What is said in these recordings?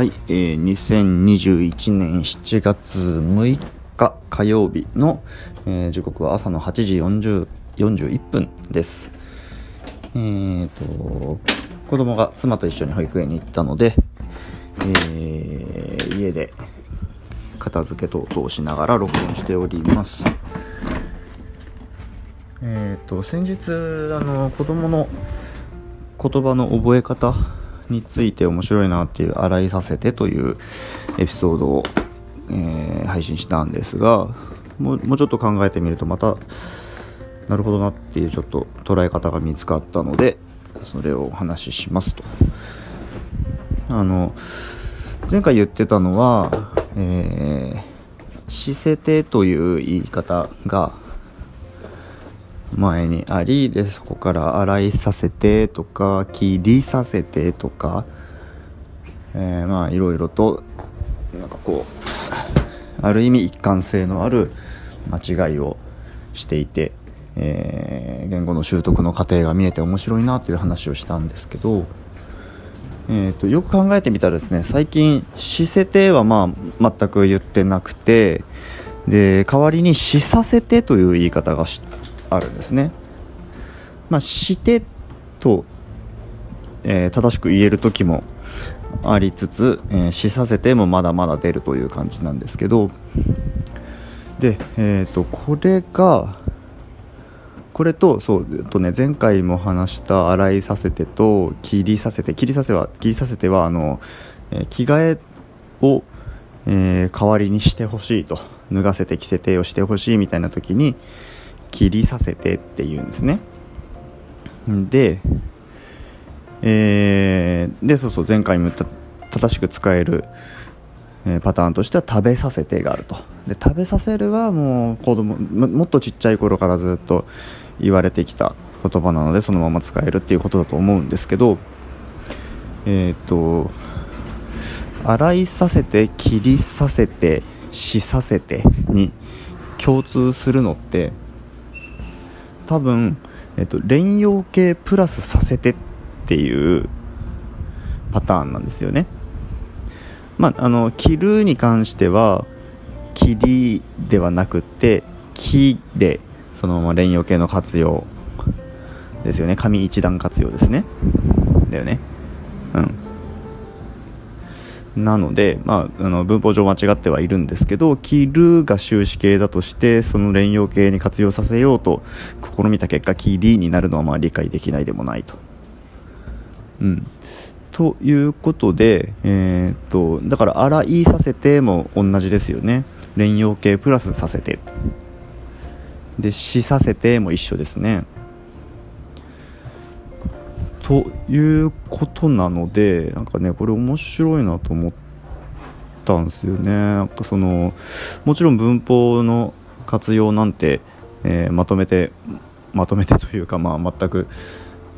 はい、えー、2021年7月6日火曜日の、えー時刻は朝の8時40 41分です。えーと、子供が妻と一緒に保育園に行ったので、えー家で片付け等々しながら録音しております。えーと、先日、あの、子供の言葉の覚え方について面白いなっていう「洗いさせて」というエピソードを、えー配信したんですがもうちょっと考えてみるとまたなるほどなっていうちょっと捉え方が見つかったのでそれをお話ししますと。あの前回言ってたのは「えー、しせて」という言い方が前にありでそこから洗いさせてとか切りさせてとか、えーまあいろいろとなんかこうある意味一貫性のある間違いをしていて、えー言語の習得の過程が見えて面白いなという話をしたんですけど、えー、とよく考えてみたらですね最近「しせて」はまあ全く言ってなくてで代わりに「しさせて」という言い方がしあるんですね。まあ、してと、えー正しく言える時もありつつ、えーしさせてもまだまだ出るという感じなんですけどで、えー、とこれがこれとそうえっとね前回も話した洗いさせてと切りさせて切りさせは切りさせてはあの、えー着替えを、えー代わりにしてほしいと脱がせて着せてをしてほしいみたいな時に切りさせてっていうんですね。でえーでそうそう前回も言った正しく使える、えパターンとしては食べさせてがあると。で食べさせるはもう子供ももっとちっちゃい頃からずっと言われてきた言葉なのでそのまま使えるっていうことだと思うんですけどえっ、と洗いさせて切りさせてしさせてに共通するのって多分、えっと、連用形プラスさせてっていうパターンなんですよね。まあ、あの切るに関しては切りではなくて木でそのまま連用形の活用ですよね。紙一段活用ですね。だよね。うん。なので、まあ、あの文法上間違ってはいるんですけど、切るが終止形だとして、その連用形に活用させようと試みた結果、切りになるのはまあ理解できないでもないと。うん、ということで、えーっとだから、洗いさせても同じですよね。連用形プラスさせて。で、しさせても一緒ですね。ということなのでなんかねこれ面白いなと思ったんですよねなんかそのもちろん文法の活用なんて、えーまとめてまとめて というか、まあ、全く、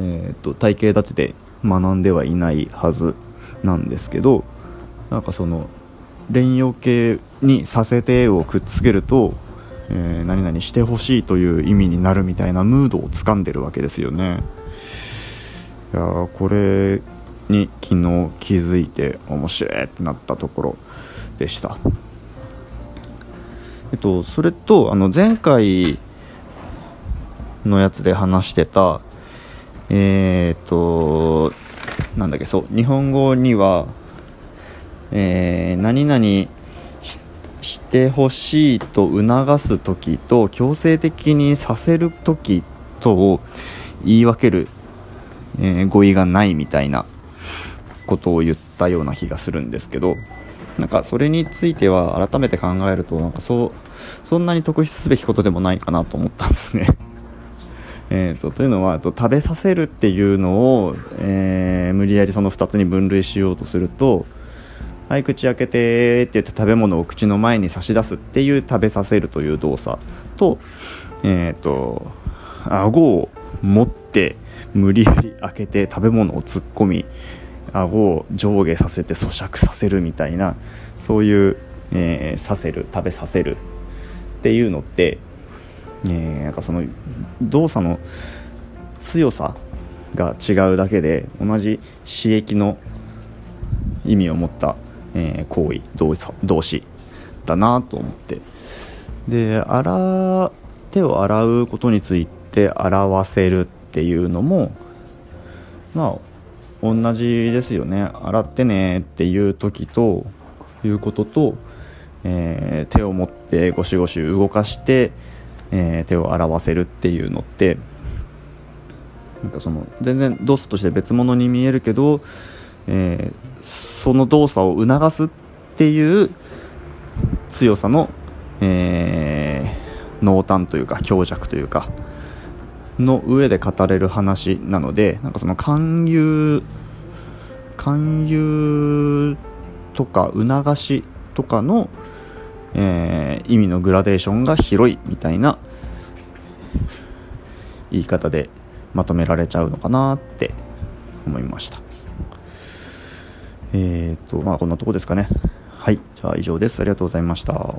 えー、と体系立てて学んではいないはずなんですけどなんかその連用形にさせてをくっつけると、えー何々してほしいという意味になるみたいなムードを掴んでるわけですよね。いやこれに昨日気づいて面白いってなったところでした。えっと、それとあの前回のやつで話してたえーっとなんだっけそう日本語には、えー何々ししてほしいと促す時と強制的にさせる時とを言い分けるえー語彙がないみたいなことを言ったような気がするんですけどなんかそれについては改めて考えるとなんかそうそんなに特筆すべきことでもないかなと思ったんですね。えーとというのはと食べさせるっていうのを、えー無理やりその2つに分類しようとすると「はい口開けて」って言って食べ物を口の前に差し出すっていう食べさせるという動作とえっ、と顎を持って無理やり開けて食べ物を突っ込み顎を上下させて咀嚼させるみたいなそういう、えーさせる食べさせる。っていうのって、えーなんかその動作の強さが違うだけで同じ刺激の意味を持ったえー、行為動動詞だなと思って。で洗手を洗うことについて洗わせるっていうのもまあ同じですよね。洗ってねっていう時ということと、えー、手を持ってゴシゴシ動かして、えー、手を洗わせるっていうのってなんかその全然動作として別物に見えるけど、えー、その動作を促すっていう強さの、え、濃淡というか強弱というかの上で語れる話なのでなんかその勧誘勧誘とか促しとかの、えー、意味のグラデーションが広いみたいな言い方でまとめられちゃうのかなって思いました。えっ、ー、とまあこんなとこですかね。はい。じゃあ以上です。ありがとうございました。